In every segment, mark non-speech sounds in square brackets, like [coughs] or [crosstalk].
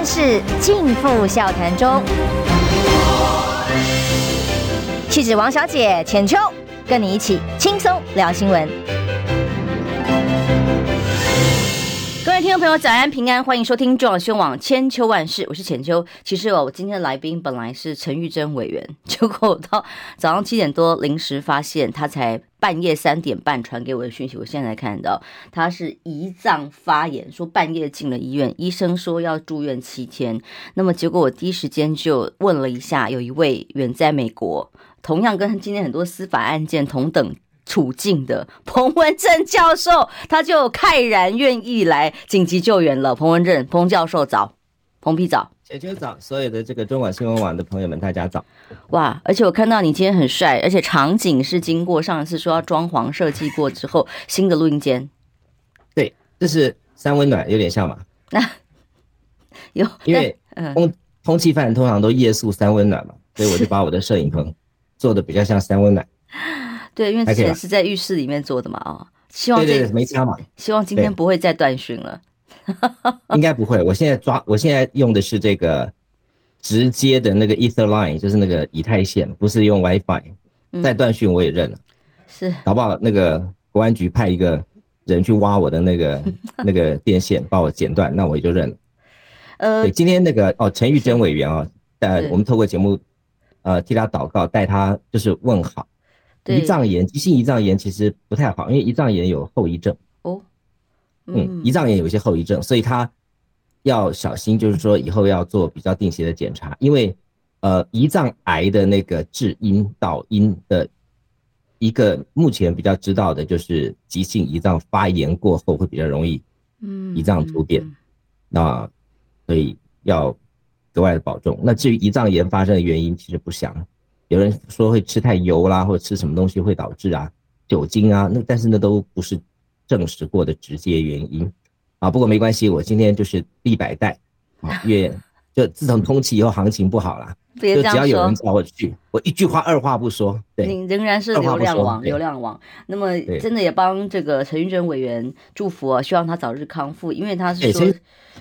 万事尽付笑谈中。气质王小姐浅秋，跟你一起轻松聊新闻。各位听众朋友，早安平安，欢迎收听中广新闻网千秋万事，我是浅秋。其实，我今天的来宾本来是陈玉珍委员，结果到早上七点多临时发现他才半夜三点半传给我的讯息，我现在看到他是胰脏发炎，说半夜进了医院，医生说要住院七天。那么结果我第一时间就问了一下，有一位远在美国，同样跟今天很多司法案件同等。处境的彭文正教授，他就慨然愿意来紧急救援了。彭文正，彭教授早，彭批早，浅秋早，所有的这个中广新闻网的朋友们，大家早。哇，而且我看到你今天很帅，而且场景是经过上一次说要装潢设计过之后新的录音间。对，这是三温暖，有点像嘛？那 [laughs] 有，因为通通缉犯通常都夜宿三温暖嘛，所以我就把我的摄影棚做的比较像三温暖。[laughs] 对，因为之前是在浴室里面做的嘛，哦，希望这对对没差嘛，希望今天不会再断讯了，[laughs] 应该不会。我现在抓，我现在用的是这个直接的那个 Etherline，就是那个以太线，不是用 WiFi。再断讯我也认了，是，搞不好那个国安局派一个人去挖我的那个 [laughs] 那个电线，把我剪断，那我也就认了。呃，对，今天那个哦，陈玉珍委员啊，呃，我们透过节目呃替他祷告，带他就是问好。胰脏炎，急性胰脏炎其实不太好，因为胰脏炎有后遗症。哦，嗯，胰脏炎有一些后遗症，所以他要小心，就是说以后要做比较定期的检查，因为呃，胰脏癌的那个致因导因的一个目前比较知道的就是急性胰脏发炎过后会比较容易，嗯，胰脏突变，那所以要格外的保重。那至于胰脏炎发生的原因，其实不详。有人说会吃太油啦，或者吃什么东西会导致啊，酒精啊，那但是那都不是证实过的直接原因啊。不过没关系，我今天就是立百代啊，越 [laughs] 就自从通气以后行情不好了，[laughs] 就只要有人找我去，我一句话二话不说。对，你仍然是流量王，流量王。那么真的也帮这个陈玉珍委员祝福啊，希望他早日康复，因为他是说。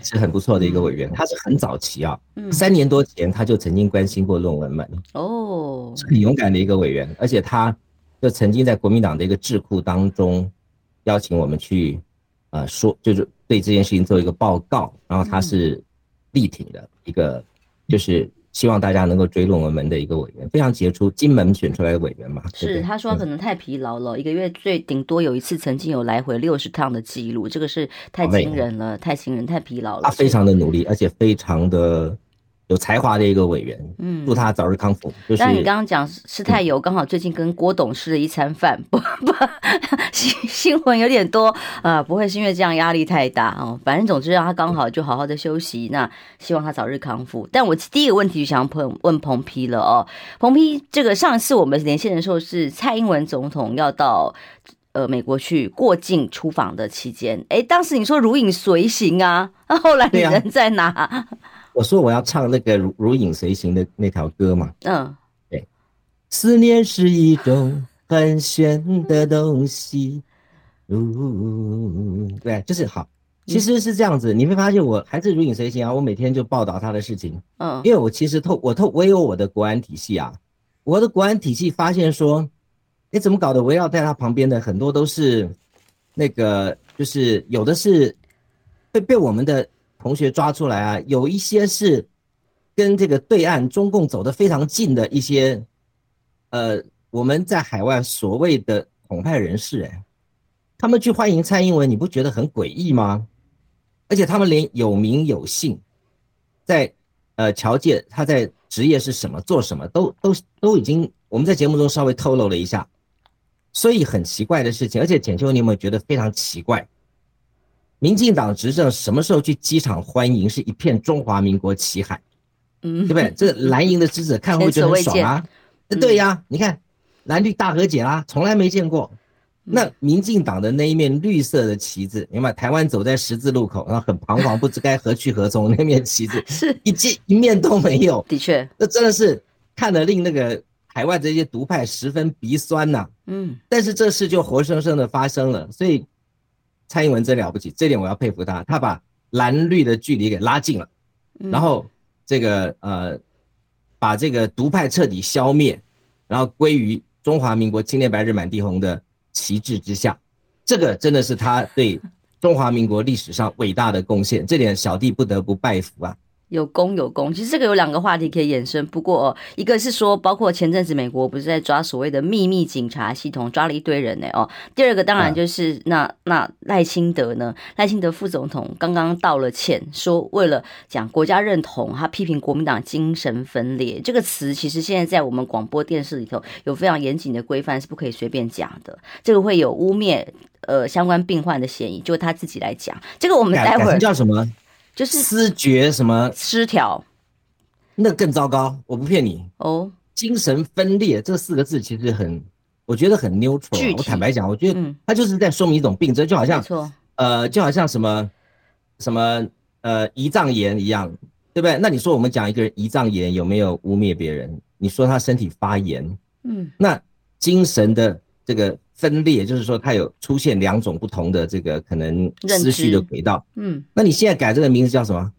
是很不错的一个委员，他是很早期啊，三年多前他就曾经关心过论文门哦，是很勇敢的一个委员，而且他就曾经在国民党的一个智库当中邀请我们去，呃，说就是对这件事情做一个报告，然后他是力挺的一个，就是。希望大家能够追论我们的一个委员，非常杰出，金门选出来的委员嘛。是，他说可能太疲劳了，嗯、一个月最顶多有一次，曾经有来回六十趟的记录，这个是太惊人了，太惊人，太疲劳了。他非常的努力，而且非常的。有才华的一个委员，嗯，祝他早日康复。就是，但你刚刚讲吃太油，刚好最近跟郭董吃了一餐饭，不不，[laughs] 新新闻有点多啊，不会是因为这样压力太大哦。反正总之让他刚好就好好的休息，那希望他早日康复。但我第一个问题就想问问彭批了哦，彭批，这个上次我们连线的时候是蔡英文总统要到呃美国去过境出访的期间，哎，当时你说如影随形啊，那后来你人在哪？我说我要唱那个如如影随形的那条歌嘛。嗯，对，思念是一种很玄的东西。呜，对，就是好，其实是这样子。你会发现我还是如影随形啊，我每天就报道他的事情。嗯，因为我其实透我透我有我的国安体系啊，我的国安体系发现说，你怎么搞的？围绕在他旁边的很多都是那个，就是有的是会被我们的。同学抓出来啊，有一些是跟这个对岸中共走得非常近的一些，呃，我们在海外所谓的统派人士，哎，他们去欢迎蔡英文，你不觉得很诡异吗？而且他们连有名有姓，在呃侨界他在职业是什么，做什么都都都已经我们在节目中稍微透露了一下，所以很奇怪的事情。而且简秋，你有没有觉得非常奇怪？民进党执政什么时候去机场欢迎是一片中华民国旗海，嗯，对不对？这蓝营的支持看会觉得很爽啊？对呀、啊，你看蓝绿大和解啦，从来没见过。那民进党的那一面绿色的旗子，明白？台湾走在十字路口，然后很彷徨，不知该何去何从。那面旗子 [laughs] 是一见一面都没有。的确，那真的是看得令那个海外这些独派十分鼻酸呐、啊。嗯，但是这事就活生生的发生了，所以。蔡英文真了不起，这点我要佩服他，他把蓝绿的距离给拉近了，然后这个呃，把这个独派彻底消灭，然后归于中华民国青天白日满地红的旗帜之下，这个真的是他对中华民国历史上伟大的贡献，这点小弟不得不拜服啊。有功有功，其实这个有两个话题可以延伸。不过，哦一个是说，包括前阵子美国不是在抓所谓的秘密警察系统，抓了一堆人呢哦。第二个当然就是那那赖清德呢，赖清德副总统刚刚道了歉，说为了讲国家认同，他批评国民党精神分裂这个词，其实现在在我们广播电视里头有非常严谨的规范，是不可以随便讲的。这个会有污蔑呃相关病患的嫌疑，就他自己来讲。这个我们待会儿叫什么？就是思觉什么失调，那更糟糕。我不骗你哦，精神分裂这四个字其实很，我觉得很 neutral。我坦白讲，我觉得它就是在说明一种病症，就好像呃，就好像什么什么呃胰脏炎一样，对不对？那你说我们讲一个人胰脏炎有没有污蔑别人？你说他身体发炎，嗯，那精神的这个。分裂就是说，它有出现两种不同的这个可能思绪的轨道。嗯，那你现在改这个名字叫什么？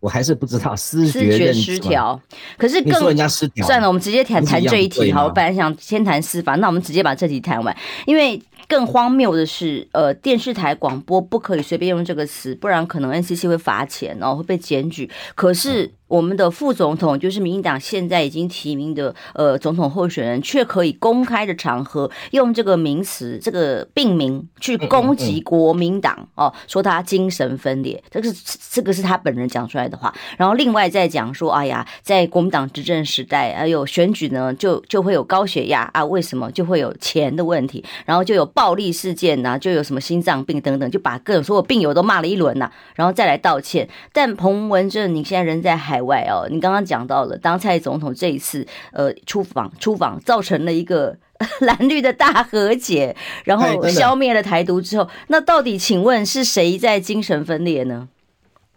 我还是不知道。思觉失调，可是更你说人家失调，算了，我们直接谈谈这一题。好，我本来想先谈司法，那我们直接把这题谈完，因为。更荒谬的是，呃，电视台广播不可以随便用这个词，不然可能 NCC 会罚钱，然后会被检举。可是我们的副总统，就是民进党现在已经提名的呃总统候选人，却可以公开的场合用这个名词、这个病名去攻击国民党哦，说他精神分裂，这个是这个是他本人讲出来的话。然后另外再讲说，哎呀，在国民党执政时代，哎有选举呢，就就会有高血压啊，为什么就会有钱的问题，然后就有。暴力事件呐、就有什么心脏病等等，就把各种所有病友都骂了一轮呐、然后再来道歉。但彭文正，你现在人在海外哦，你刚刚讲到了，当蔡总统这一次呃出访出访，造成了一个 [laughs] 蓝绿的大和解，然后消灭了台独之后，那到底请问是谁在精神分裂呢？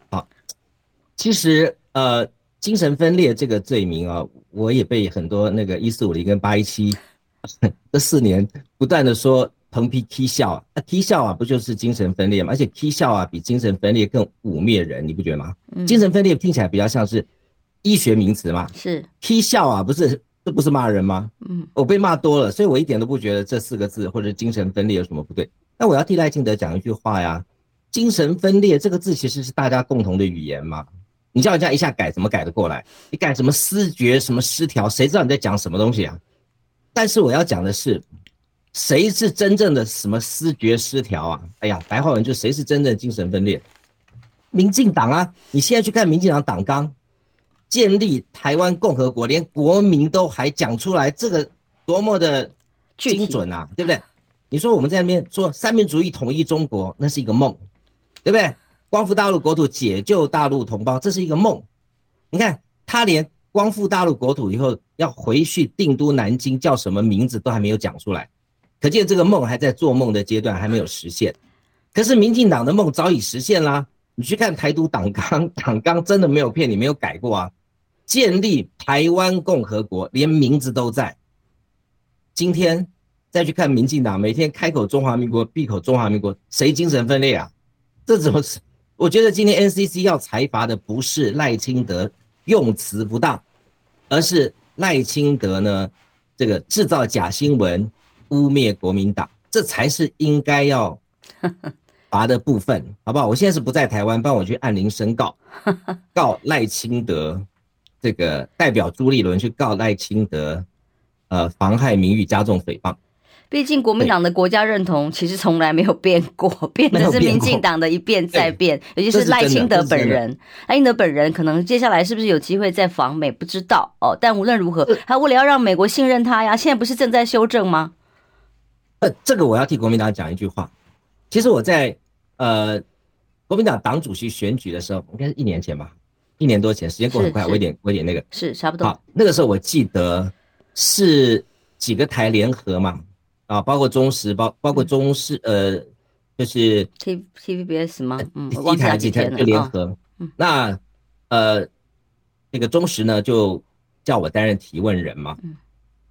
好，其实呃，精神分裂这个罪名啊，我也被很多那个一四五零跟八一七这四年不断的说。横批踢笑啊，那踢笑啊，不就是精神分裂吗？而且踢笑啊，比精神分裂更污蔑人，你不觉得吗？嗯、精神分裂听起来比较像是医学名词嘛。是踢笑啊，不是这不是骂人吗？嗯，我被骂多了，所以我一点都不觉得这四个字或者精神分裂有什么不对。那我要替赖清德讲一句话呀，精神分裂这个字其实是大家共同的语言嘛。你叫人家一下改，怎么改得过来？你改什么思觉什么失调，谁知道你在讲什么东西啊？但是我要讲的是。谁是真正的什么思觉失调啊？哎呀，白话文就谁是真正的精神分裂？民进党啊！你现在去看民进党党纲，建立台湾共和国，连国民都还讲出来，这个多么的精准啊，对不对？你说我们在那边说三民主义统一中国，那是一个梦，对不对？光复大陆国土，解救大陆同胞，这是一个梦。你看他连光复大陆国土以后要回去定都南京，叫什么名字都还没有讲出来。可见这个梦还在做梦的阶段，还没有实现。可是民进党的梦早已实现啦。你去看台独党纲，[laughs] 党纲真的没有骗你，没有改过啊。建立台湾共和国，连名字都在。今天再去看民进党，每天开口中华民国，闭口中华民国，谁精神分裂啊？这怎么是？我觉得今天 NCC 要裁罚的不是赖清德用词不当，而是赖清德呢这个制造假新闻。污蔑国民党，这才是应该要 [laughs] 罚的部分，好不好？我现在是不在台湾，帮我去按铃申告，[laughs] 告赖清德，这个代表朱立伦去告赖清德，呃，妨害名誉、加重诽谤。毕竟国民党的国家认同其实从来没有变过，[laughs] 变的是民进党的一变再变，尤其是赖清德本人。赖清德本人可能接下来是不是有机会再访美，不知道哦。但无论如何，他为了要让美国信任他呀，现在不是正在修正吗？呃，这个我要替国民党讲一句话。其实我在呃国民党党主席选举的时候，应该是一年前吧，一年多前，时间过很快，我有点我有点那个是差不多。好，那个时候我记得是几个台联合嘛，啊，包括中时，包包括中视，呃，就是 T TVBS 吗？嗯，一台几台就联合。嗯，那呃那个中时呢，就叫我担任提问人嘛。嗯。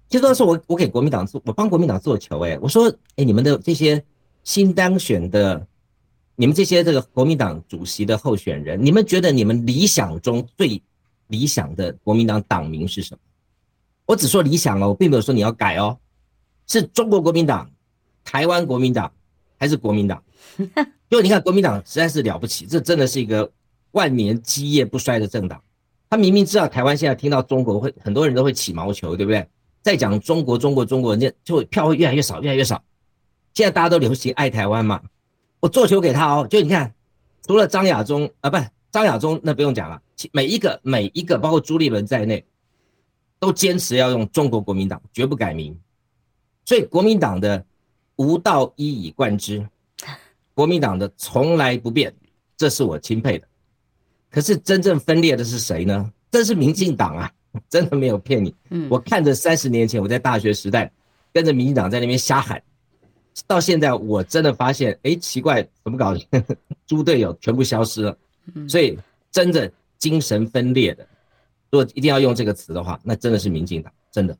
其实当时我我给国民党做，我帮国民党做球，哎，我说，哎，你们的这些新当选的你们这些这个国民党主席的候选人，你们觉得你们理想中最理想的国民党党名是什么？我只说理想哦，我并没有说你要改哦。是中国国民党、台湾国民党还是国民党？[laughs] 因为你看国民党实在是了不起，这真的是一个万年基业不衰的政党。他明明知道台湾现在听到中国会很多人都会起毛球，对不对？再讲中国、中国、中国，人家就票会越来越少，越来越少。现在大家都流行爱台湾嘛，我做球给他哦。就你看，除了张亚中啊，不张亚中，那不用讲了。每一个每一个，包括朱立伦在内，都坚持要用中国国民党，绝不改名。所以国民党的无道一以贯之，国民党的从来不变，这是我钦佩的。可是真正分裂的是谁呢？这是民进党啊，[laughs] 真的没有骗你。我看着三十年前我在大学时代跟着民进党在那边瞎喊，到现在我真的发现，哎，奇怪，怎么搞的？[laughs] 猪队友全部消失了。所以真的精神分裂的，如果一定要用这个词的话，那真的是民进党，真的。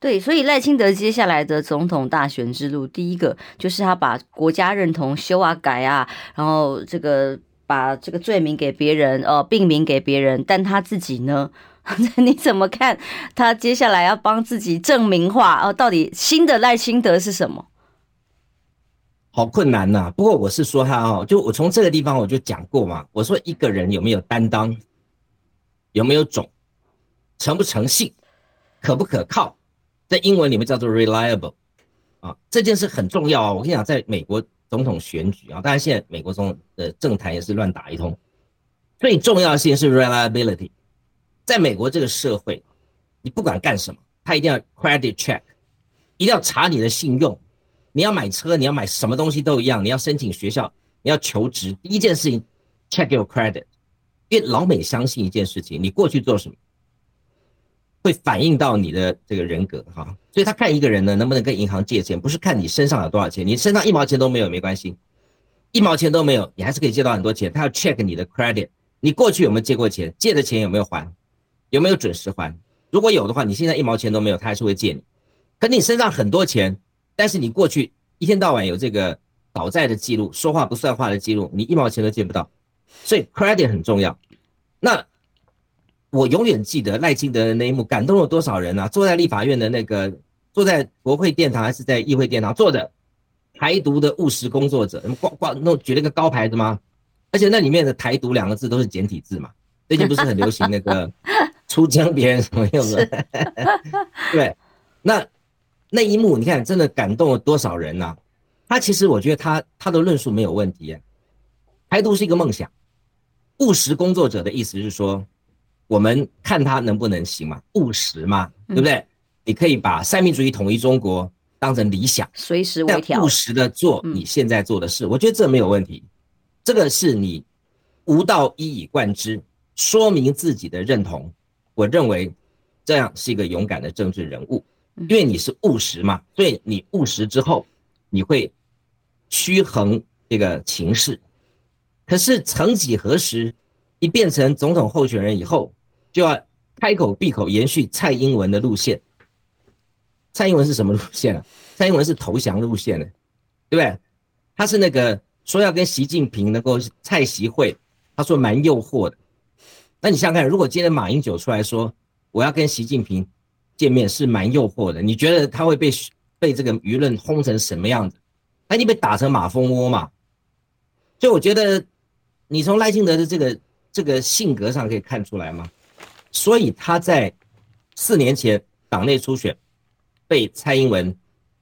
对，所以赖清德接下来的总统大选之路，第一个就是他把国家认同修啊改啊，然后这个把这个罪名给别人，呃，病名给别人，但他自己呢？[laughs] 你怎么看？他接下来要帮自己证明化，哦，到底新的赖清德是什么？好困难呐、啊！不过我是说他哦，就我从这个地方我就讲过嘛，我说一个人有没有担当，有没有种，诚不诚信，可不可靠。在英文里面叫做 reliable，啊，这件事很重要啊！我跟你讲，在美国总统选举啊，当然现在美国总统的政坛也是乱打一通，最重要的事情是 reliability。在美国这个社会，你不管干什么，他一定要 credit check，一定要查你的信用。你要买车，你要买什么东西都一样，你要申请学校，你要求职，第一件事情 check your credit，因为老美相信一件事情，你过去做什么。会反映到你的这个人格哈，所以他看一个人呢，能不能跟银行借钱，不是看你身上有多少钱，你身上一毛钱都没有没关系，一毛钱都没有，你还是可以借到很多钱。他要 check 你的 credit，你过去有没有借过钱，借的钱有没有还，有没有准时还？如果有的话，你现在一毛钱都没有，他还是会借你。可你身上很多钱，但是你过去一天到晚有这个倒债的记录，说话不算话的记录，你一毛钱都借不到。所以 credit 很重要。那。我永远记得赖清德的那一幕，感动了多少人啊！坐在立法院的那个，坐在国会殿堂还是在议会殿堂坐着，台独的务实工作者，挂挂弄举了一个高牌子吗？而且那里面的“台独”两个字都是简体字嘛，最近不是很流行那个出征别人什么用的？[laughs] 对，那那一幕你看，真的感动了多少人呐、啊？他其实我觉得他他的论述没有问题，台独是一个梦想，务实工作者的意思是说。我们看他能不能行嘛？务实嘛，对不对？嗯、你可以把三民主义统一中国当成理想，随时微调，务实的做你现在做的事，嗯、我觉得这没有问题。这个是你无道一以贯之，说明自己的认同。我认为这样是一个勇敢的政治人物，因为你是务实嘛，所以你务实之后，你会趋衡这个情势。可是曾几何时，一变成总统候选人以后，就要开口闭口延续蔡英文的路线。蔡英文是什么路线啊？蔡英文是投降路线的，对不对？他是那个说要跟习近平能够蔡习会，他说蛮诱惑的。那你想想看，如果今天马英九出来说我要跟习近平见面是蛮诱惑的，你觉得他会被被这个舆论轰成什么样子？他已经被打成马蜂窝嘛。所以我觉得你从赖清德的这个这个性格上可以看出来吗？所以他在四年前党内初选被蔡英文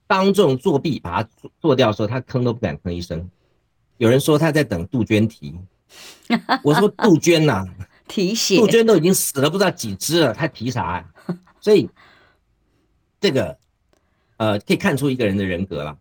当众作弊把他做掉的时候，他吭都不敢吭一声。有人说他在等杜鹃提，我说杜鹃呐，提血，杜鹃都已经死了不知道几只了，他提啥呀？[laughs] 所以这个呃，可以看出一个人的人格了。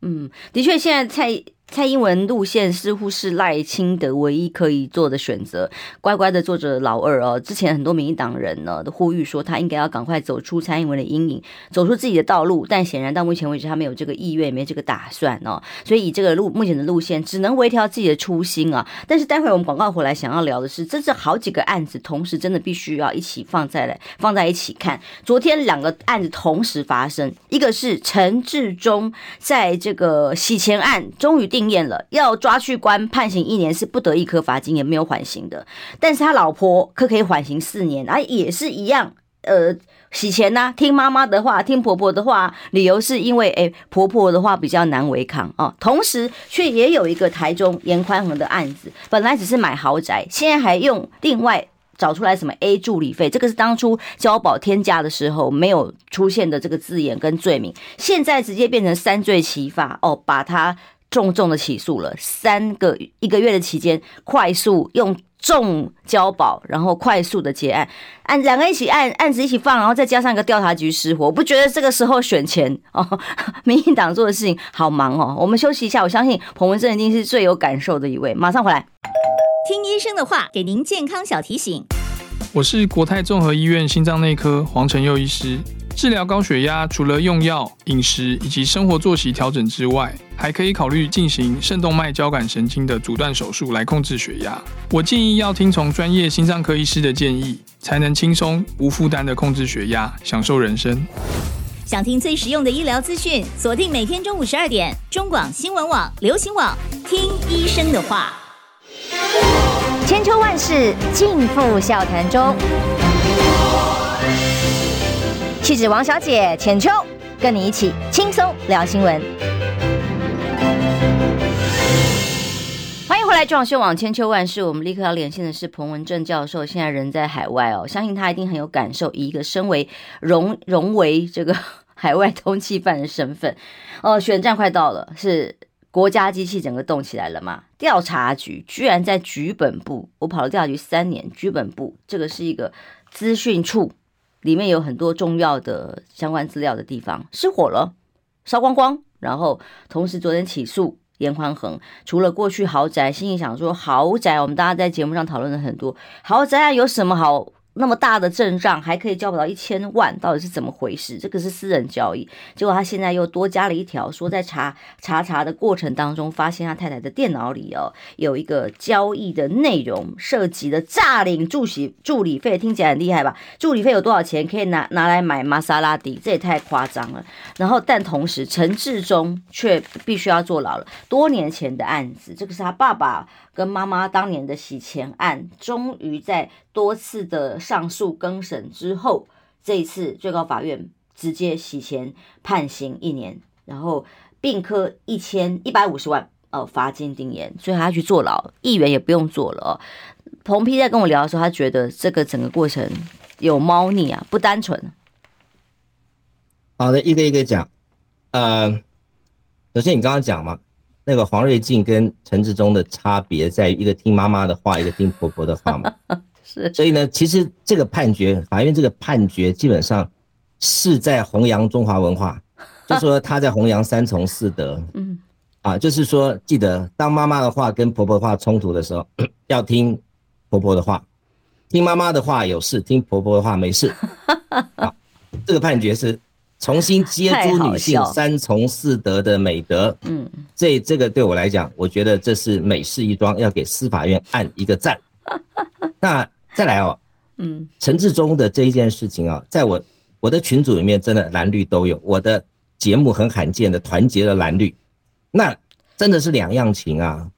嗯，的确，现在蔡。蔡英文路线似乎是赖清德唯一可以做的选择，乖乖的做着老二哦。之前很多民进党人呢都呼吁说他应该要赶快走出蔡英文的阴影，走出自己的道路，但显然到目前为止他没有这个意愿，也没这个打算哦。所以以这个路目前的路线，只能微调自己的初心啊。但是待会我们广告回来想要聊的是，这是好几个案子同时真的必须要一起放在来放在一起看。昨天两个案子同时发生，一个是陈志忠在这个洗钱案终于定。定验了，要抓去关判刑一年是不得一颗罚金，也没有缓刑的。但是他老婆可可以缓刑四年，啊，也是一样，呃。洗钱呐、听妈妈的话，听婆婆的话，理由是因为诶、婆婆的话比较难违抗哦。同时，却也有一个台中严宽恒的案子，本来只是买豪宅，现在还用另外找出来什么 A 助理费，这个是当初交保天价的时候没有出现的这个字眼跟罪名，现在直接变成三罪齐发哦，把他重重的起诉了，三个一个月的期间，快速用。重交保，然后快速的结案，案两个一起案案子一起放，然后再加上一个调查局失火，我不觉得这个时候选钱哦，[laughs] 民进党做的事情好忙哦。我们休息一下，我相信彭文正一定是最有感受的一位，马上回来。听医生的话，给您健康小提醒。我是国泰综合医院心脏内科黄成佑医师。治疗高血压，除了用药、饮食以及生活作息调整之外，还可以考虑进行肾动脉交感神经的阻断手术来控制血压。我建议要听从专业心脏科医师的建议，才能轻松无负担的控制血压，享受人生。想听最实用的医疗资讯，锁定每天中午十二点，中广新闻网、流行网，听医生的话。千秋万世尽付笑谈中。气质王小姐浅秋，跟你一起轻松聊新闻。欢迎回来，中广网千秋万世。我们立刻要连线的是彭文正教授，现在人在海外哦，相信他一定很有感受。以一个身为荣荣为这个 [laughs] 海外通缉犯的身份，哦，选战快到了，是国家机器整个动起来了嘛？调查局居然在局本部，我跑了调查局三年，局本部这个是一个资讯处。里面有很多重要的相关资料的地方失火了，烧光光。然后同时昨天起诉严宽恒，除了过去豪宅，心里想说豪宅，我们大家在节目上讨论了很多豪宅啊，有什么好？那么大的阵仗还可以交不到一千万，到底是怎么回事？这个是私人交易，结果他现在又多加了一条，说在查 [laughs] 查查的过程当中，发现他太太的电脑里哦有一个交易的内容，涉及的诈领助理助理费，听起来很厉害吧？助理费有多少钱可以拿拿来买玛莎拉蒂？这也太夸张了。然后但同时陈志忠却必须要坐牢了，多年前的案子，这个是他爸爸。跟妈妈当年的洗钱案，终于在多次的上诉更审之后，这一次最高法院直接洗钱判刑一年，然后并科一千一百五十万哦罚金定谳，所以他去坐牢，议员也不用坐了哦。彭批在跟我聊的时候，他觉得这个整个过程有猫腻啊，不单纯。好的，一个一个讲，呃，首先你刚刚讲嘛。那个黄瑞静跟陈志忠的差别在于一个听妈妈的话，一个听婆婆的话嘛。[laughs] 是，所以呢，其实这个判决，法院这个判决基本上是在弘扬中华文化，就说他在弘扬三从四德。[laughs] 嗯，啊，就是说，记得当妈妈的话跟婆婆的话冲突的时候，[coughs] 要听婆婆的话，听妈妈的话有事，听婆婆的话没事。[laughs] 啊，这个判决是。重新接触女性三从四德的美德，嗯，这这个对我来讲，我觉得这是美事一桩，要给司法院按一个赞。[laughs] 那再来哦，嗯，陈志忠的这一件事情啊，在我我的群组里面，真的蓝绿都有，我的节目很罕见的团结了蓝绿，那真的是两样情啊，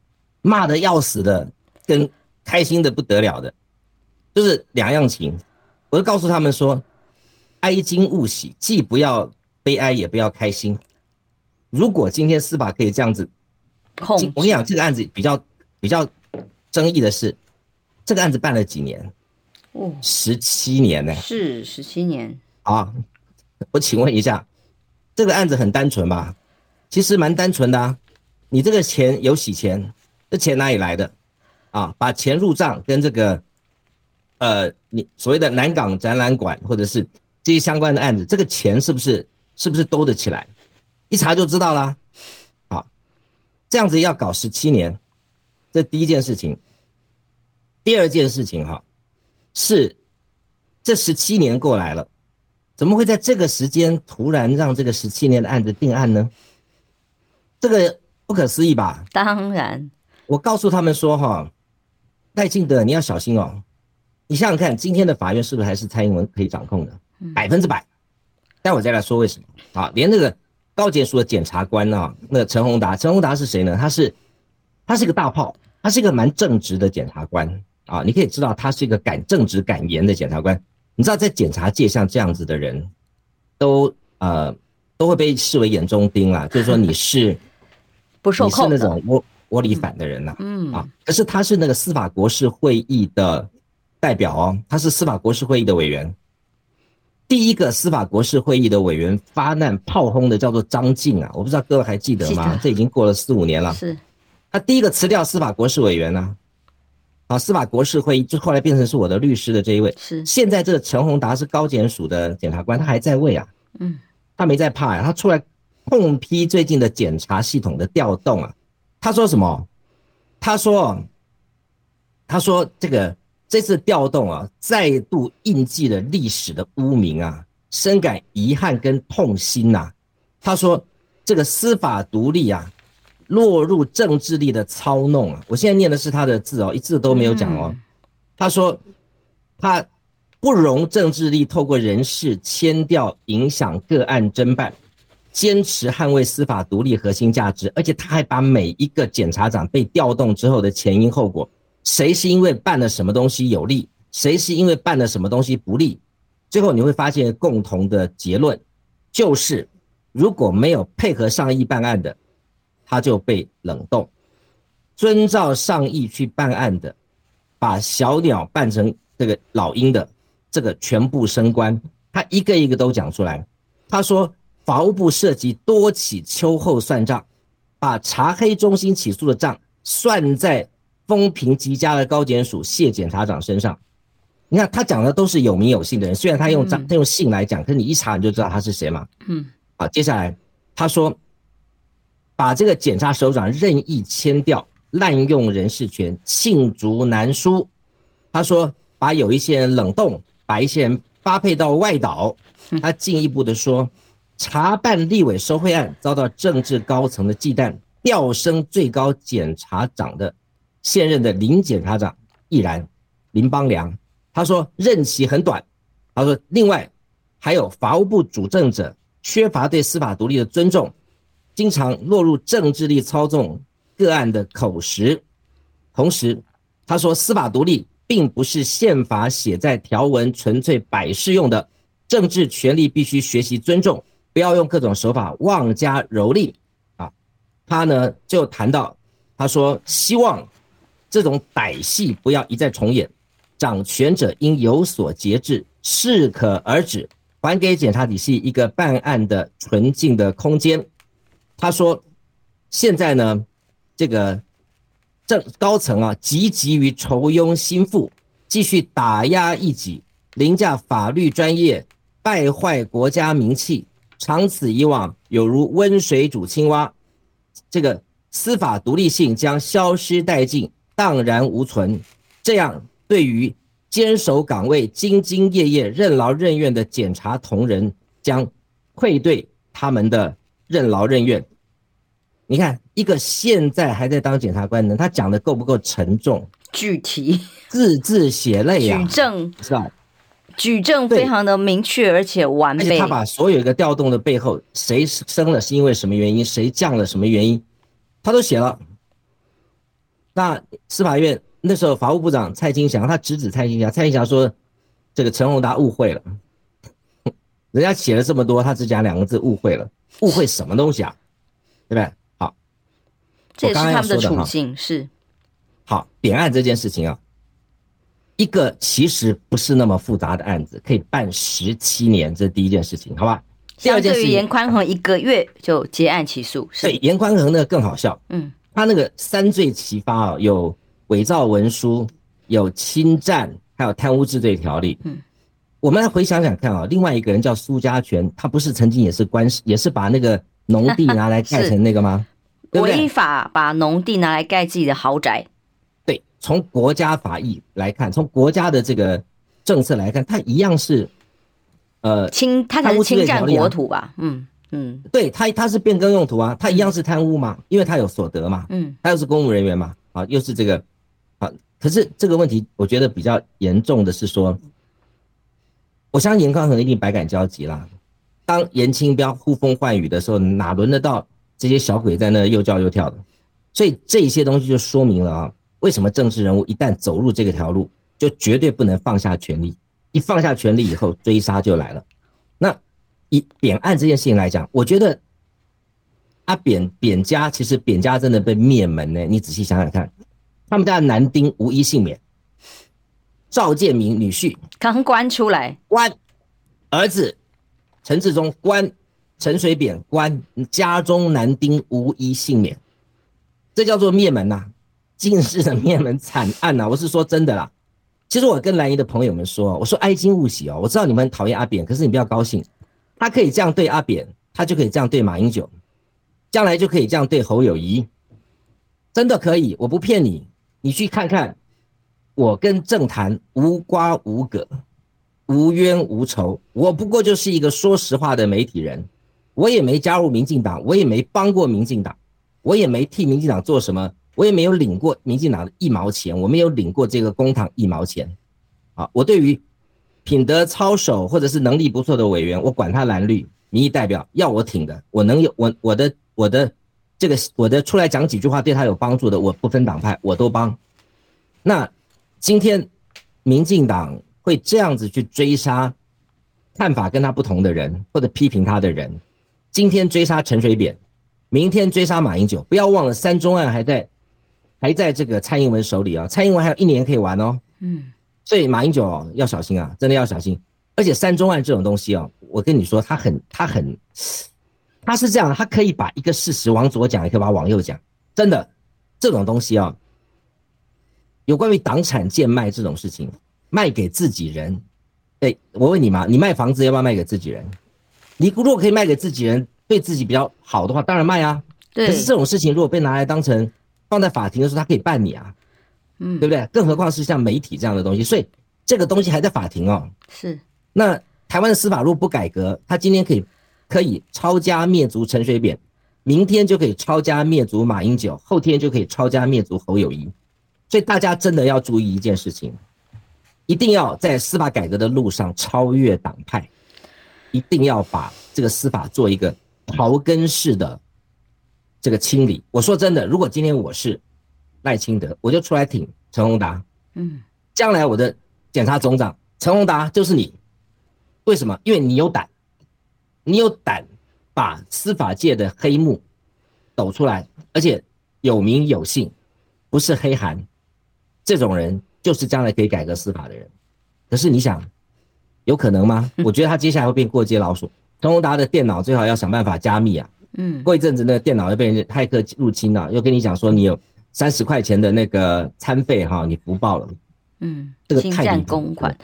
骂的要死的跟开心的不得了的，就是两样情，我就告诉他们说。哀今勿喜，既不要悲哀，也不要开心。如果今天司法可以这样子，我跟你讲，这个案子比较比较争议的是，这个案子办了几年？哦，十七年呢？是十七年。啊，我请问一下，这个案子很单纯吧？其实蛮单纯的啊。你这个钱有洗钱，这钱哪里来的？啊，把钱入账跟这个，呃，你所谓的南港展览馆或者是。这些相关的案子，这个钱是不是是不是兜得起来？一查就知道啦。好，这样子要搞十七年，这第一件事情。第二件事情哈，是这十七年过来了，怎么会在这个时间突然让这个十七年的案子定案呢？这个不可思议吧？当然，我告诉他们说哈，赖清德你要小心哦。你想想看，今天的法院是不是还是蔡英文可以掌控的？百分之百，待会再来说为什么啊？连那个高检署的检察官啊，那个陈宏达，陈宏达是谁呢？他是他是一个大炮，他是一个蛮正直的检察官啊，你可以知道他是一个敢正直敢言的检察官。你知道在检察界像这样子的人，都呃都会被视为眼中钉啦，就是说你是 [laughs] 不受控，你是那种窝窝里反的人呐，嗯啊，可是他是那个司法国事会议的代表哦，他是司法国事会议的委员。第一个司法国事会议的委员发难炮轰的叫做张静啊，我不知道各位还记得吗？这已经过了四五年了。是，他第一个辞掉司法国事委员呢，啊，司法国事会议就后来变成是我的律师的这一位。是，现在这个陈宏达是高检署的检察官，他还在位啊。嗯，他没在怕呀，他出来痛批最近的检察系统的调动啊。他说什么？他说，他说这个。这次调动啊，再度印记了历史的污名啊，深感遗憾跟痛心呐、啊。他说，这个司法独立啊，落入政治力的操弄啊。我现在念的是他的字哦，一字都没有讲哦。他说，他不容政治力透过人事迁调影响个案侦办，坚持捍卫司法独立核心价值，而且他还把每一个检察长被调动之后的前因后果。谁是因为办了什么东西有利，谁是因为办了什么东西不利？最后你会发现共同的结论，就是如果没有配合上意办案的，他就被冷冻；遵照上意去办案的，把小鸟办成这个老鹰的，这个全部升官。他一个一个都讲出来。他说，法务部涉及多起秋后算账，把查黑中心起诉的账算在。风评极佳的高检署谢检察长身上，你看他讲的都是有名有姓的人，虽然他用章他用姓来讲，可是你一查你就知道他是谁嘛。嗯，好，接下来他说，把这个检察首长任意签调、滥用人事权、罄竹难书。他说把有一些人冷冻，把一些人发配到外岛。他进一步的说，查办立委收贿案遭到政治高层的忌惮，调升最高检察长的。现任的林检察长毅然，林邦良，他说任期很短，他说另外还有法务部主政者缺乏对司法独立的尊重，经常落入政治力操纵个案的口实，同时他说司法独立并不是宪法写在条文纯粹摆设用的，政治权力必须学习尊重，不要用各种手法妄加蹂躏啊，他呢就谈到他说希望。这种歹戏不要一再重演，掌权者应有所节制，适可而止，还给检察体系一个办案的纯净的空间。他说：“现在呢，这个正高层啊，急急于酬庸心腹，继续打压异己，凌驾法律专业，败坏国家名气，长此以往，有如温水煮青蛙，这个司法独立性将消失殆尽。”荡然无存，这样对于坚守岗位、兢兢业业、任劳任怨的检察同仁，将愧对他们的任劳任怨。你看，一个现在还在当检察官的，他讲的够不够沉重？具体，[laughs] 字字血泪呀、啊，举证是吧？举证非常的明确而且完美。他把所有一个调动的背后，谁升了是因为什么原因，谁降了什么原因，他都写了。那司法院那时候法务部长蔡清祥，他直指蔡清祥，蔡清祥说：“这个陈宏达误会了，[laughs] 人家写了这么多，他只讲两个字，误会了，误会什么东西啊？对不对？好，这也是他们的处境是。好，点案这件事情啊，一个其实不是那么复杂的案子，可以办十七年，这是第一件事情，好吧？第二件事情，严宽恒一个月就结案起诉，是对严宽恒那个更好笑，嗯。”他那个三罪齐发啊，有伪造文书，有侵占，还有贪污治罪条例。嗯，我们来回想想看啊，另外一个人叫苏家全，他不是曾经也是官，也是把那个农地拿来盖 [laughs] 成那个吗？违法把农地拿来盖自己的豪宅。对，从国家法益来看，从国家的这个政策来看，他一样是，呃，侵，他才是侵占国土吧？嗯。嗯，对他，他是变更用途啊，他一样是贪污嘛，因为他有所得嘛，嗯，他又是公务人员嘛，啊，又是这个，啊，可是这个问题，我觉得比较严重的是说，我相信严宽恒一定百感交集啦。当严清标呼风唤雨的时候，哪轮得到这些小鬼在那又叫又跳的？所以这些东西就说明了啊，为什么政治人物一旦走入这个条路，就绝对不能放下权力。一放下权力以后，追杀就来了。那以扁案这件事情来讲，我觉得阿扁扁家其实扁家真的被灭门呢。你仔细想想看，他们家的男丁无一幸免。赵建明女婿刚关出来，关儿子陈志忠关陈水扁关家中男丁无一幸免。这叫做灭门呐、啊，尽世的灭门惨案呐、啊！我是说真的啦。其实我跟蓝姨的朋友们说，我说哀矜勿喜哦，我知道你们讨厌阿扁，可是你不要高兴，他可以这样对阿扁，他就可以这样对马英九，将来就可以这样对侯友谊，真的可以，我不骗你，你去看看，我跟政坛无瓜无葛，无冤无仇，我不过就是一个说实话的媒体人，我也没加入民进党，我也没帮过民进党。我也没替民进党做什么，我也没有领过民进党的一毛钱，我没有领过这个公堂一毛钱。啊，我对于品德操守或者是能力不错的委员，我管他蓝绿，民意代表要我挺的，我能有我我的我的这个我的出来讲几句话对他有帮助的，我不分党派我都帮。那今天民进党会这样子去追杀看法跟他不同的人或者批评他的人，今天追杀陈水扁。明天追杀马英九，不要忘了三中案还在，还在这个蔡英文手里啊，蔡英文还有一年可以玩哦。嗯，所以马英九哦要小心啊，真的要小心。而且三中案这种东西哦，我跟你说，他很他很，他是这样，他可以把一个事实往左讲，也可以把它往右讲。真的，这种东西哦，有关于党产贱卖这种事情，卖给自己人。哎，我问你嘛，你卖房子要不要卖给自己人？你如果可以卖给自己人。对自己比较好的话，当然卖啊。对。可是这种事情如果被拿来当成放在法庭的时候，他可以办你啊，嗯，对不对？更何况是像媒体这样的东西，所以这个东西还在法庭哦。是。那台湾的司法如果不改革，他今天可以可以抄家灭族陈水扁，明天就可以抄家灭族马英九，后天就可以抄家灭族侯友谊。所以大家真的要注意一件事情，一定要在司法改革的路上超越党派，一定要把这个司法做一个。刨根式的这个清理，我说真的，如果今天我是赖清德，我就出来挺陈宏达。嗯，将来我的检察总长陈宏达就是你，为什么？因为你有胆，你有胆把司法界的黑幕抖出来，而且有名有姓，不是黑函，这种人就是将来可以改革司法的人。可是你想，有可能吗？[laughs] 我觉得他接下来会变过街老鼠。陈宏达的电脑最好要想办法加密啊！嗯，过一阵子那个电脑又被人骇客入侵了，又跟你讲说你有三十块钱的那个餐费哈，你不报了。嗯，这个侵占公款。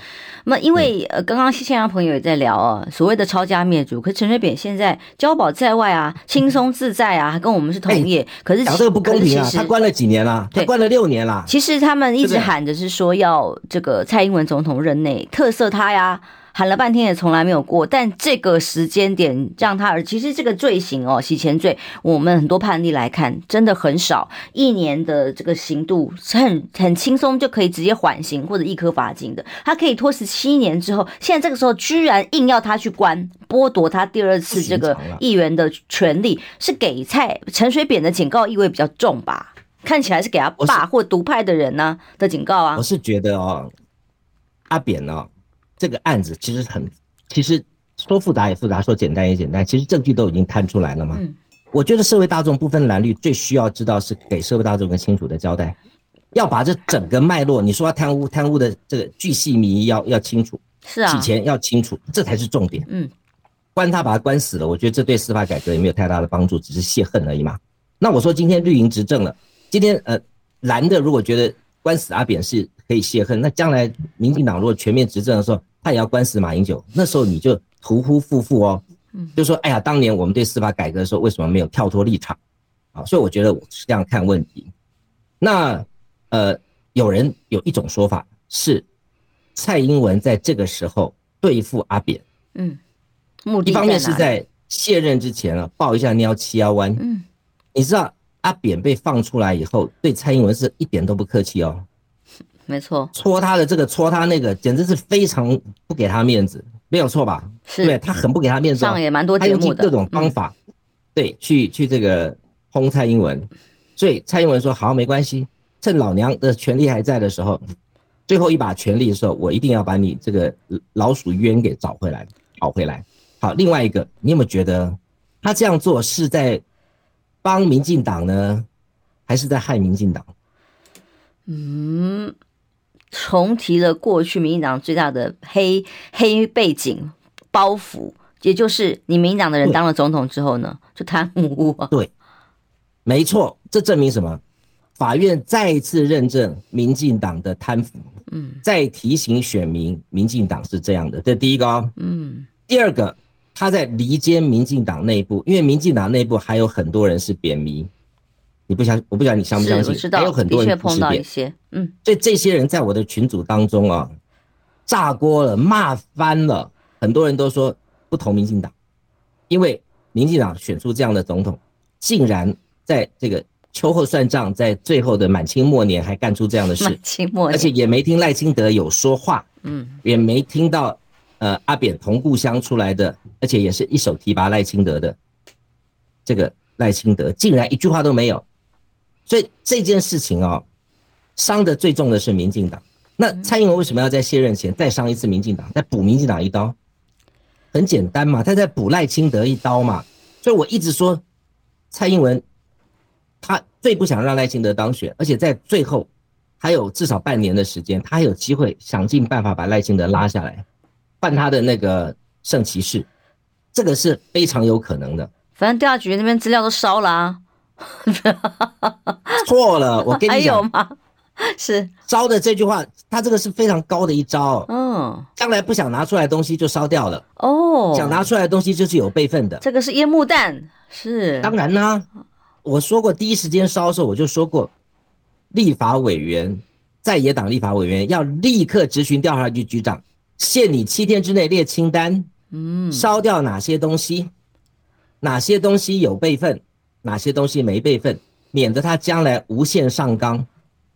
那因为呃，刚刚线上朋友也在聊啊，所谓的抄家灭族，可是陈水扁现在交保在外啊，轻松自在啊，还跟我们是同业。可是讲这个不公平啊！他关了几年了？他关了六年了。其实他们一直喊着是说要这个蔡英文总统任内特赦他呀。喊了半天也从来没有过，但这个时间点让他而其实这个罪行哦，洗钱罪，我们很多判例来看真的很少，一年的这个刑度是很很轻松就可以直接缓刑或者一颗罚金的，他可以拖十七年之后，现在这个时候居然硬要他去关，剥夺他第二次这个议员的权利，是给蔡陈水扁的警告意味比较重吧？看起来是给他爸或独派的人呢的警告啊。我是觉得哦，阿扁呢、哦。这个案子其实很，其实说复杂也复杂，说简单也简单。其实证据都已经摊出来了嘛。嗯。我觉得社会大众不分蓝绿，最需要知道是给社会大众一个清楚的交代，要把这整个脉络，你说要贪污，贪污的这个巨细靡遗要要清楚，是啊，洗钱要清楚，这才是重点。嗯。关他把他关死了，我觉得这对司法改革也没有太大的帮助，只是泄恨而已嘛。那我说今天绿营执政了，今天呃蓝的如果觉得关死阿扁是可以泄恨，那将来民进党如果全面执政的时候，他也要官死马英九，那时候你就屠夫夫妇哦，就说哎呀，当年我们对司法改革的时候，为什么没有跳脱立场？啊，所以我觉得我是这样看问题。那呃，有人有一种说法是，蔡英文在这个时候对付阿扁，嗯，目的一方面是在卸任之前啊，抱一下尿七幺弯，嗯，你知道阿扁被放出来以后，对蔡英文是一点都不客气哦。没错，戳他的这个，戳他那个，简直是非常不给他面子，没有错吧？是，对，他很不给他面子，上也蛮多节目各种方法，嗯、对，去去这个轰蔡英文，所以蔡英文说好，没关系，趁老娘的权力还在的时候，最后一把权力的时候，我一定要把你这个老鼠冤给找回来，讨回来。好，另外一个，你有没有觉得他这样做是在帮民进党呢，还是在害民进党？嗯，重提了过去民进党最大的黑黑背景包袱，也就是你民进党的人当了总统之后呢，就贪污啊。对，没错，这证明什么？法院再一次认证民进党的贪腐。嗯，再提醒选民，民进党是这样的，这第一个哦。嗯，第二个，他在离间民进党内部，因为民进党内部还有很多人是扁迷。你不相，我不晓得你相不相信？还有很多人碰到一些，嗯，所以这些人在我的群组当中啊，炸锅了，骂翻了，很多人都说不投民进党，因为民进党选出这样的总统，竟然在这个秋后算账，在最后的满清末年还干出这样的事，满清末年，而且也没听赖清德有说话，嗯，也没听到呃阿扁同故乡出来的，而且也是一手提拔赖清德的，这个赖清德竟然一句话都没有。所以这件事情啊，伤的最重的是民进党。那蔡英文为什么要在卸任前再伤一次民进党，再补民进党一刀？很简单嘛，他在补赖清德一刀嘛。所以我一直说，蔡英文他最不想让赖清德当选，而且在最后还有至少半年的时间，他还有机会想尽办法把赖清德拉下来，办他的那个圣骑士，这个是非常有可能的。反正调查局那边资料都烧了啊。[laughs] 错了，我跟你讲，还有吗？是招的这句话，他这个是非常高的一招。嗯，将来不想拿出来的东西就烧掉了。哦，想拿出来的东西就是有备份的。这个是烟幕弹，是当然啦。我说过，第一时间烧的时候我就说过，立法委员在野党立法委员要立刻执询调查局局长，限你七天之内列清单。嗯，烧掉哪些东西？哪些东西有备份？哪些东西没备份，免得他将来无限上纲，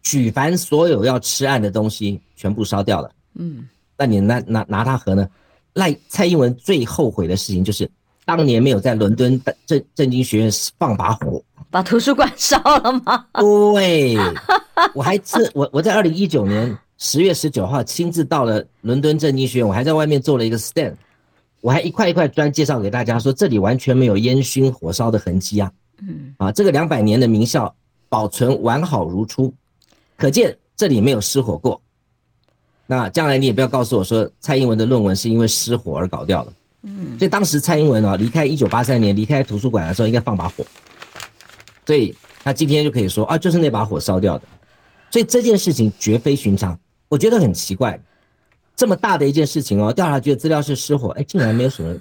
举凡所有要吃案的东西全部烧掉了。嗯，那你拿拿拿他何呢？赖蔡英文最后悔的事情就是当年没有在伦敦政政经学院放把火，把图书馆烧了吗？对，我还自 [laughs] 我我在二零一九年十月十九号亲自到了伦敦政经学院，我还在外面做了一个 stand，我还一块一块砖介绍给大家说，这里完全没有烟熏火烧的痕迹啊。嗯啊，这个两百年的名校保存完好如初，可见这里没有失火过。那将来你也不要告诉我说蔡英文的论文是因为失火而搞掉了。嗯，所以当时蔡英文啊离开一九八三年离开图书馆的时候应该放把火，所以他今天就可以说啊，就是那把火烧掉的。所以这件事情绝非寻常，我觉得很奇怪，这么大的一件事情哦，调查局的资料是失火，哎，竟然没有什么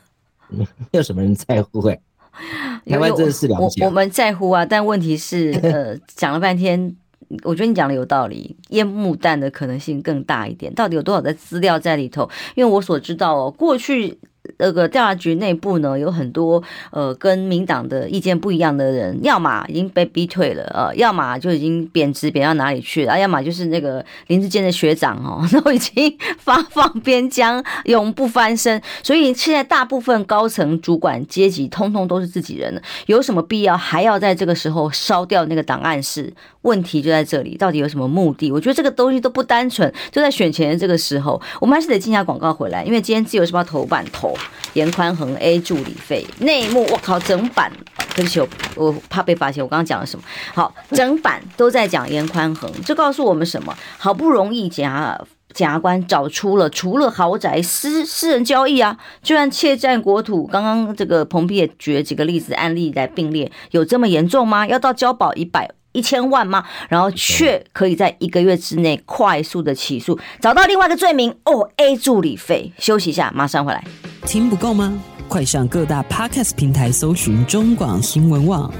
[laughs] 没有什么人在乎会。[laughs] 台湾真的是了解我，我们在乎啊，但问题是，[laughs] 呃，讲了半天，我觉得你讲的有道理，烟幕弹的可能性更大一点。到底有多少的资料在里头？因为我所知道哦，过去。那个调查局内部呢，有很多呃跟民党的意见不一样的人，要么已经被逼退了，呃，要么就已经贬值贬到哪里去了，要么就是那个林志坚的学长哦，[laughs] 都已经发放边疆，永不翻身。所以现在大部分高层主管阶级通通都是自己人了，有什么必要还要在这个时候烧掉那个档案室？问题就在这里，到底有什么目的？我觉得这个东西都不单纯，就在选前的这个时候，我们还是得进下广告回来，因为今天自由时报头版头。严宽恒 A 助理费内幕，我靠，整版，对不起，我怕被发现，我刚刚讲了什么？好，整版都在讲严宽恒，这告诉我们什么？好不容易检察检察官找出了，除了豪宅私私人交易啊，居然窃占国土，刚刚这个彭碧也举了几个例子案例来并列，有这么严重吗？要到交保一百？一千万吗？然后却可以在一个月之内快速的起诉，找到另外一个罪名哦。A 助理费，休息一下，马上回来。听不够吗？快上各大 Podcast 平台搜寻中广新闻网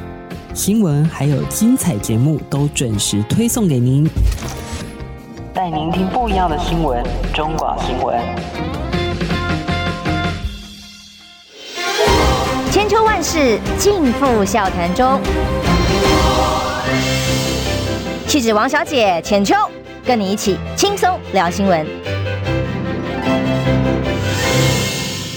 新闻，还有精彩节目都准时推送给您，带您听不一样的新闻。中广新闻，千秋万世尽付笑谈中。气质王小姐浅秋，跟你一起轻松聊新闻。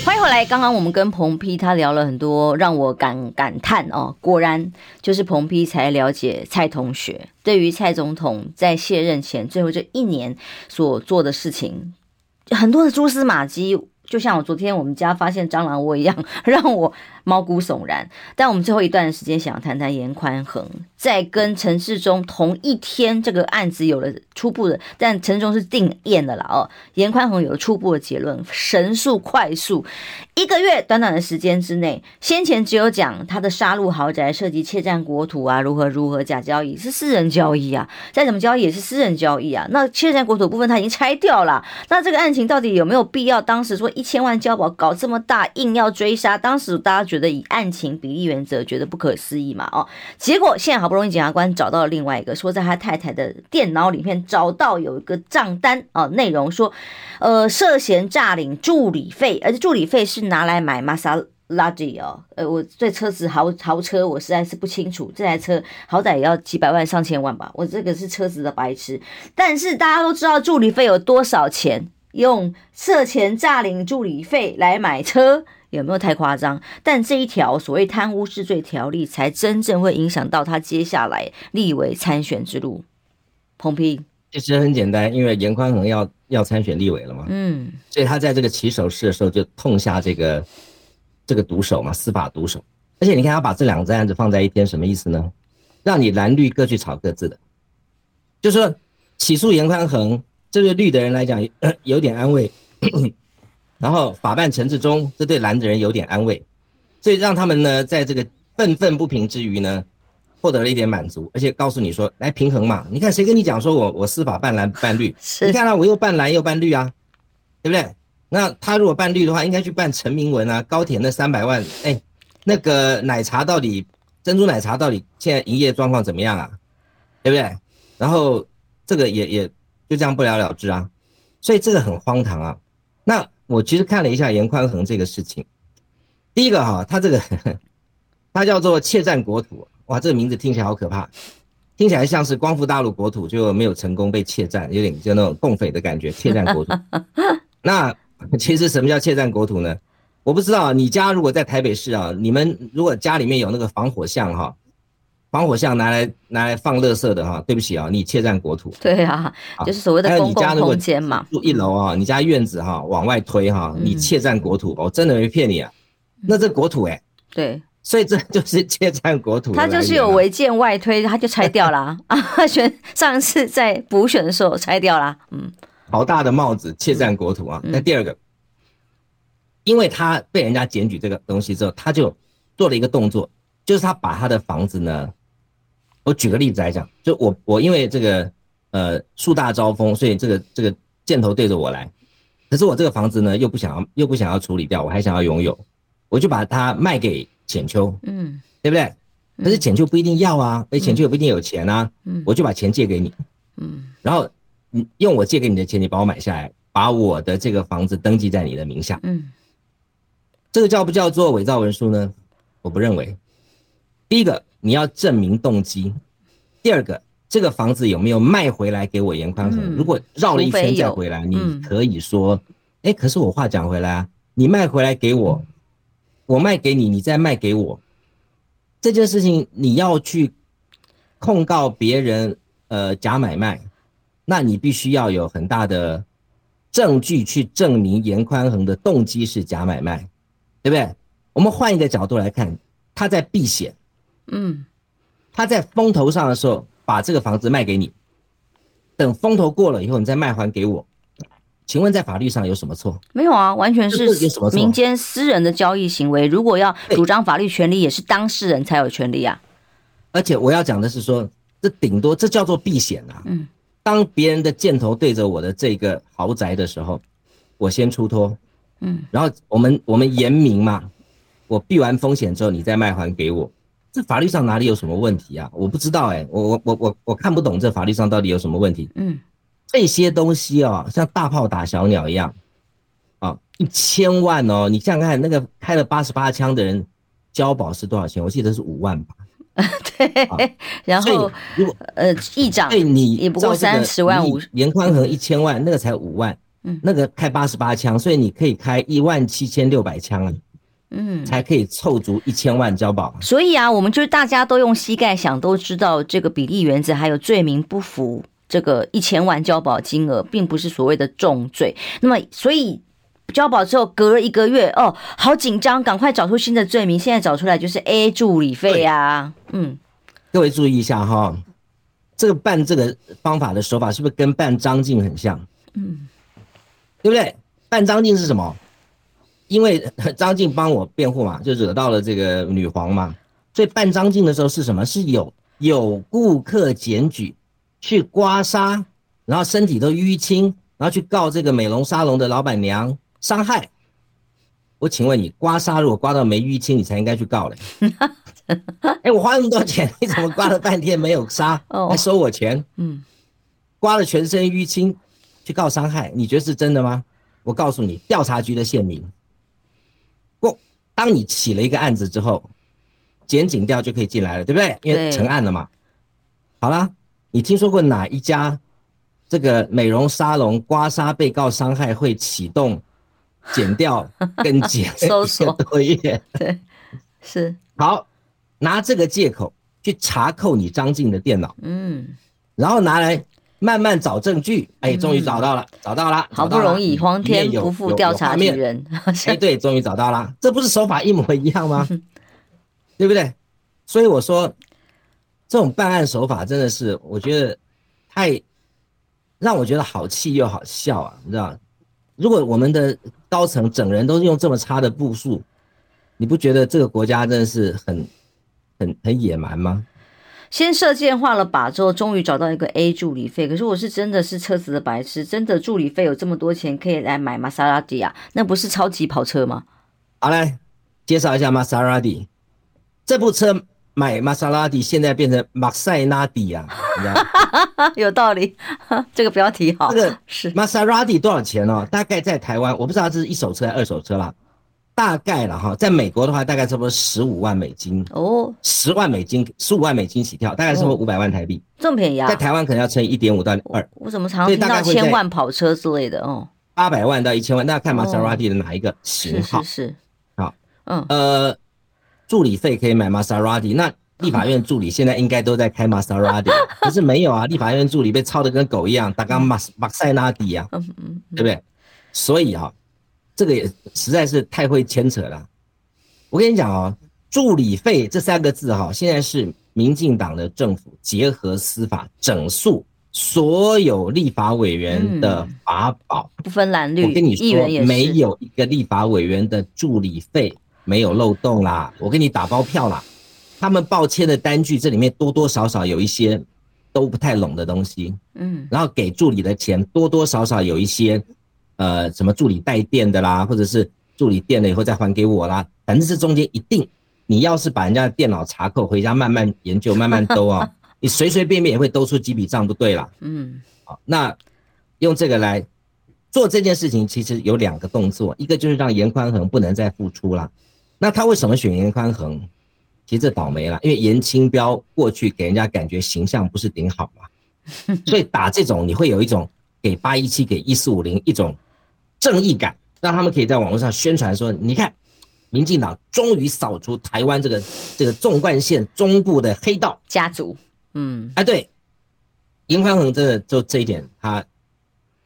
欢迎回来，刚刚我们跟彭丕他聊了很多，让我感感叹哦，果然就是彭丕才了解蔡同学对于蔡总统在卸任前最后这一年所做的事情，很多的蛛丝马迹，就像我昨天我们家发现蟑螂窝一样，[laughs] 让我。毛骨悚然，但我们最后一段时间想要谈谈严宽恒，在跟陈世忠同一天，这个案子有了初步的，但陈致中是定谳的了哦。严宽恒有了初步的结论，神速快速，一个月短短的时间之内，先前只有讲他的杀戮豪宅涉及窃占国土啊，如何如何假交易是私人交易啊，再怎么交易也是私人交易啊。那窃占国土部分他已经拆掉了，那这个案情到底有没有必要？当时说一千万交保搞这么大，硬要追杀，当时大家觉得。以案情比例原则觉得不可思议嘛？哦，结果现在好不容易检察官找到了另外一个，说在他太太的电脑里面找到有一个账单啊，内容说，呃，涉嫌诈领助理费，而且助理费是拿来买玛莎拉蒂哦，呃，我对车子豪豪车我实在是不清楚，这台车好歹也要几百万上千万吧，我这个是车子的白痴，但是大家都知道助理费有多少钱，用涉嫌诈领助理费来买车。有没有太夸张？但这一条所谓贪污治罪条例，才真正会影响到他接下来立委参选之路。彭丕，其实很简单，因为严宽恒要要参选立委了嘛，嗯，所以他在这个起手式的时候就痛下这个这个毒手嘛，司法毒手。而且你看他把这两个案子放在一天，什么意思呢？让你蓝绿各去炒各自的，就是说起诉严宽恒，这对绿的人来讲 [coughs] 有点安慰。[coughs] 然后法办陈志忠，这对蓝的人有点安慰，所以让他们呢，在这个愤愤不平之余呢，获得了一点满足，而且告诉你说，来平衡嘛，你看谁跟你讲说我我司法办蓝办绿？你看啊，我又办蓝又办绿啊，对不对？那他如果办绿的话，应该去办陈明文啊，高铁那三百万，哎，那个奶茶到底珍珠奶茶到底现在营业状况怎么样啊？对不对？然后这个也也就这样不了了之啊，所以这个很荒唐啊，那。我其实看了一下严宽恒这个事情，第一个哈，他这个他叫做窃占国土，哇，这个名字听起来好可怕，听起来像是光复大陆国土就没有成功被窃占，有点就那种共匪的感觉，窃占国土。[laughs] 那其实什么叫窃占国土呢？我不知道，你家如果在台北市啊，你们如果家里面有那个防火巷哈。防火巷拿来拿来放垃圾的哈，对不起啊，你窃占国土。对啊，就是所谓的公共空间嘛。住一楼啊，你家院子哈往外推哈，你窃占国土，我真的没骗你啊。那这国土哎，对，所以这就是窃占国土。他就是有违建外推，他就拆掉了啊。[laughs] 选上一次在补选的时候拆掉了，嗯，好大的帽子，窃占国土啊。那第二个，因为他被人家检举这个东西之后，他就做了一个动作。就是他把他的房子呢，我举个例子来讲，就我我因为这个呃树大招风，所以这个这个箭头对着我来，可是我这个房子呢又不想要又不想要处理掉，我还想要拥有，我就把它卖给浅秋，嗯，对不对？可是浅秋不一定要啊，哎，浅秋也不一定有钱啊，嗯，我就把钱借给你，嗯，然后你用我借给你的钱，你把我买下来，把我的这个房子登记在你的名下，嗯，这个叫不叫做伪造文书呢？我不认为。第一个，你要证明动机；第二个，这个房子有没有卖回来给我严宽恒？如果绕了一圈再回来，你可以说，哎，可是我话讲回来啊，你卖回来给我，我卖给你，你再卖给我，这件事情你要去控告别人，呃，假买卖，那你必须要有很大的证据去证明严宽恒的动机是假买卖，对不对？我们换一个角度来看，他在避险。嗯，他在风头上的时候把这个房子卖给你，等风头过了以后，你再卖还给我。请问在法律上有什么错？没有啊，完全是民间私人的交易行为。如果要主张法律权利，也是当事人才有权利啊。而且我要讲的是说，这顶多这叫做避险啊。嗯，当别人的箭头对着我的这个豪宅的时候，我先出脱。嗯，然后我们我们严明嘛，我避完风险之后，你再卖还给我。这法律上哪里有什么问题啊？我不知道哎、欸，我我我我我看不懂这法律上到底有什么问题。嗯，这些东西哦，像大炮打小鸟一样，啊，一千万哦，你想想看，那个开了八十八枪的人交保是多少钱？我记得是五万吧。[laughs] 对，啊、然后如果呃议长对你也不过三十万五，严宽恒一千万，那个才五万，嗯，那个开八十八枪，所以你可以开一万七千六百枪啊，嗯，才可以凑足一千万交保。所以啊，我们就是大家都用膝盖想，都知道这个比例原则，还有罪名不符这个一千万交保金额，并不是所谓的重罪。那么，所以交保之后隔了一个月，哦，好紧张，赶快找出新的罪名。现在找出来就是 A 助理费啊，嗯，各位注意一下哈，这个办这个方法的手法是不是跟办张静很像？嗯。对不对？办张静是什么？因为 [laughs] 张静帮我辩护嘛，就惹到了这个女皇嘛，所以办张静的时候是什么？是有有顾客检举去刮痧，然后身体都淤青，然后去告这个美容沙龙的老板娘伤害。我请问你，刮痧如果刮到没淤青，你才应该去告嘞。[laughs] 哎，我花那么多钱，你怎么刮了半天没有痧，还收我钱？嗯，刮了全身淤青。去告伤害，你觉得是真的吗？我告诉你，调查局的宪民，不，当你起了一个案子之后，检警调就可以进来了，对不对？因为成案了嘛。好了，你听说过哪一家这个美容沙龙刮痧被告伤害会启动检调跟检 [laughs] 搜索作业？对，是。好，拿这个借口去查扣你张静的电脑，嗯，然后拿来。慢慢找证据，哎，终于找到了，找到了，好不容易，皇天不负调查局人，哎，对，终于找到了，这不是手法一模一样吗？[laughs] 对不对？所以我说，这种办案手法真的是，我觉得太让我觉得好气又好笑啊，你知道？如果我们的高层整人都是用这么差的步数，你不觉得这个国家真的是很很很野蛮吗？先射箭画了靶之后，终于找到一个 A 助理费。可是我是真的是车子的白痴，真的助理费有这么多钱可以来买玛莎拉蒂啊？那不是超级跑车吗？好来介绍一下玛莎拉蒂这部车，买玛莎拉蒂现在变成玛赛拉蒂啊，你知道 [laughs] 有道理，[laughs] 这个标题好。这个是玛莎拉蒂多少钱哦？大概在台湾，我不知道这是一手车还是二手车啦。大概了哈，在美国的话，大概差不多十五万美金哦，十万美金，十五万美金起跳，大概是五百万台币，这么便宜啊？在台湾可能要乘以一点五到二。我怎么常听到千万跑车之类的哦？八百万到一千万，那看玛莎拉蒂的哪一个型号？是是是，好，嗯呃，助理费可以买玛莎拉蒂，那立法院助理现在应该都在开玛莎拉蒂，[laughs] 可是没有啊，立法院助理被操的跟狗一样，打刚玛玛塞拉蒂啊，嗯嗯，对不对？所以啊。这个也实在是太会牵扯了。我跟你讲哦，助理费这三个字哈，现在是民进党的政府结合司法整肃所有立法委员的法宝，不分蓝绿。我跟你说，没有一个立法委员的助理费没有漏洞啦。我给你打包票啦，他们报签的单据这里面多多少少有一些都不太拢的东西，嗯，然后给助理的钱多多少少有一些。呃，什么助理带电的啦，或者是助理电了以后再还给我啦，反正这中间一定，你要是把人家的电脑查扣，回家慢慢研究，慢慢兜啊，[laughs] 你随随便便也会兜出几笔账，不对啦。嗯，好，那用这个来做这件事情，其实有两个动作，一个就是让严宽恒不能再付出了。那他为什么选严宽恒？其实这倒霉了，因为严清标过去给人家感觉形象不是顶好嘛，[laughs] 所以打这种你会有一种给八一七给一四五零一种。正义感，让他们可以在网络上宣传说：“你看，民进党终于扫除台湾这个这个纵贯线中部的黑道家族。”嗯，哎，对，颜宽恒这就这一点，他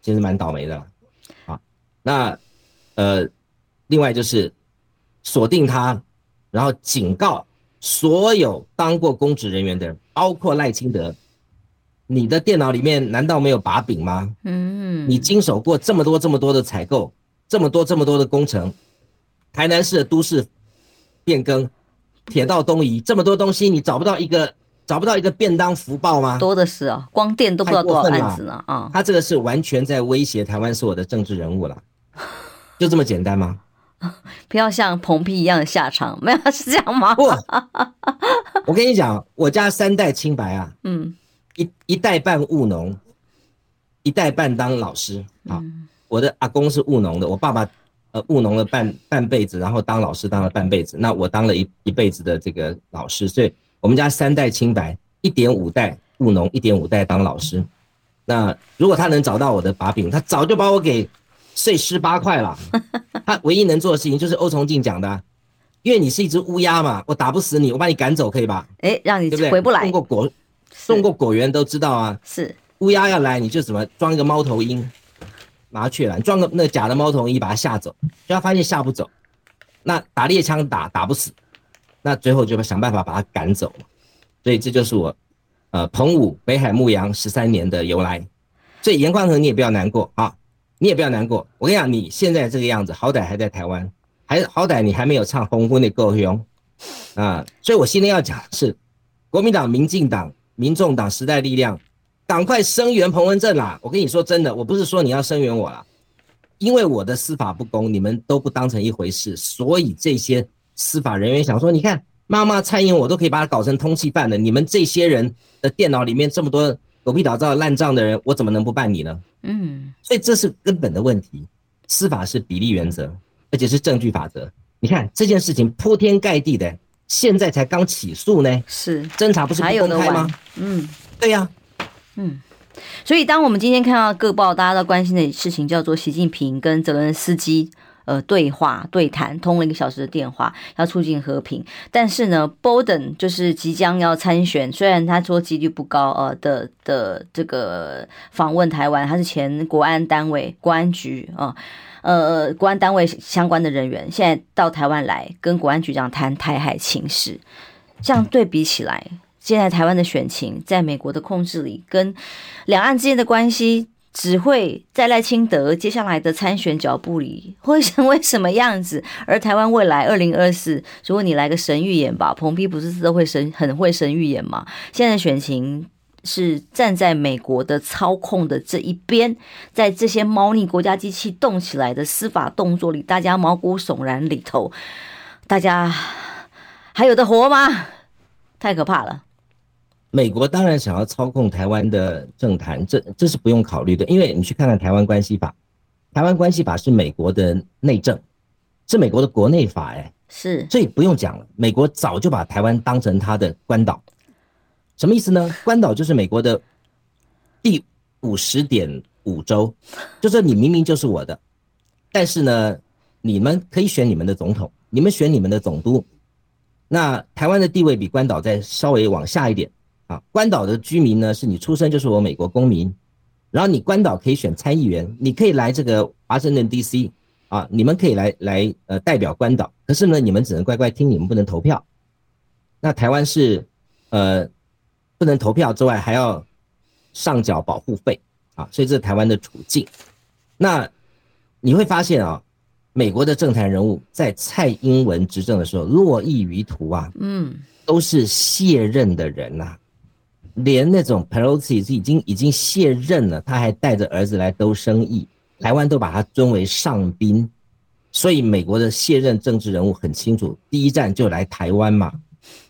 其实蛮倒霉的。好，那呃，另外就是锁定他，然后警告所有当过公职人员的人，包括赖清德。你的电脑里面难道没有把柄吗？嗯，你经手过这么多这么多的采购，这么多这么多的工程，台南市的都市变更，铁道东移，这么多东西，你找不到一个找不到一个便当福报吗？多的是啊，光电都不知道多少案子呢啊！他这个是完全在威胁台湾所有的政治人物了，[laughs] 就这么简单吗？不要像彭碧一样的下场，没有是这样吗？不，我跟你讲，我家三代清白啊，嗯。一一代半务农，一代半当老师。好，我的阿公是务农的，我爸爸呃务农了半半辈子，然后当老师当了半辈子。那我当了一一辈子的这个老师，所以我们家三代清白，一点五代务农，一点五代当老师。那如果他能找到我的把柄，他早就把我给碎尸八块了。[laughs] 他唯一能做的事情就是欧崇敬讲的，因为你是一只乌鸦嘛，我打不死你，我把你赶走可以吧？哎、欸，让你对不对？回不来。通过果，送过果园都知道啊。是乌鸦要来，你就怎么装一个猫头鹰，麻雀来，装个那假的猫头鹰把它吓走，就他发现吓不走，那打猎枪打打不死，那最后就想办法把它赶走。所以这就是我，呃，澎湖北海牧羊十三年的由来。所以严宽恒你也不要难过啊，你也不要难过。我跟你讲，你现在这个样子，好歹还在台湾，还好歹你还没有唱红婚的够凶啊。所以我今天要讲的是，国民党、民进党、民众党、时代力量，赶快声援彭文正啦！我跟你说真的，我不是说你要声援我啦，因为我的司法不公，你们都不当成一回事，所以这些司法人员想说，你看。妈妈蔡英文，我都可以把他搞成通缉犯了。你们这些人的电脑里面这么多狗屁倒灶烂账的人，我怎么能不办你呢？嗯，所以这是根本的问题。司法是比例原则，而且是证据法则。你看这件事情铺天盖地的，现在才刚起诉呢，是侦查不是不公开吗？嗯，对呀、啊，嗯。所以当我们今天看到各报大家都关心的事情，叫做习近平跟泽伦斯基。呃，对话对谈通了一个小时的电话，要促进和平。但是呢，Bolton 就是即将要参选，虽然他说几率不高，呃的的这个访问台湾，他是前国安单位国安局啊，呃呃国安单位相关的人员，现在到台湾来跟国安局长谈台海情势。这样对比起来，现在台湾的选情在美国的控制里，跟两岸之间的关系。只会在赖清德接下来的参选脚步里会成为什么样子？而台湾未来二零二四，如果你来个神预言吧，彭批不是都会神很会神预言吗？现在选情是站在美国的操控的这一边，在这些猫腻国家机器动起来的司法动作里，大家毛骨悚然里头，大家还有的活吗？太可怕了。美国当然想要操控台湾的政坛，这这是不用考虑的，因为你去看看《台湾关系法》，《台湾关系法》是美国的内政，是美国的国内法，哎，是，所以不用讲了。美国早就把台湾当成他的关岛，什么意思呢？关岛就是美国的第五十点五州，就是你明明就是我的，但是呢，你们可以选你们的总统，你们选你们的总督，那台湾的地位比关岛再稍微往下一点。啊，关岛的居民呢，是你出生就是我美国公民，然后你关岛可以选参议员，你可以来这个华盛顿 DC 啊，你们可以来来呃代表关岛，可是呢，你们只能乖乖听，你们不能投票。那台湾是呃不能投票之外，还要上缴保护费啊，所以这是台湾的处境。那你会发现啊，美国的政坛人物在蔡英文执政的时候络绎于途啊，嗯，都是卸任的人呐、啊。连那种 Pelosi 是已经已经卸任了，他还带着儿子来兜生意，台湾都把他尊为上宾，所以美国的卸任政治人物很清楚，第一站就来台湾嘛，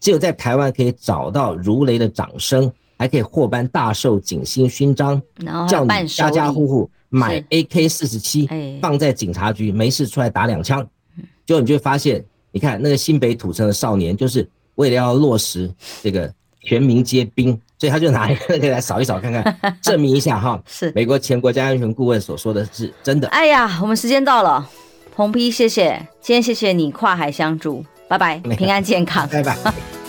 只有在台湾可以找到如雷的掌声，还可以获颁大寿锦星勋章，叫你家家户户买 AK 四十七，放在警察局，没事出来打两枪，就你就会发现，你看那个新北土城的少年，就是为了要落实这个全民皆兵。所以他就拿一个来扫一扫看看，[laughs] 证明一下哈，是。美国前国家安全顾问所说的是真的。哎呀，我们时间到了，彭批谢谢，今天谢谢你跨海相助，[laughs] 拜拜，平安健康，拜拜。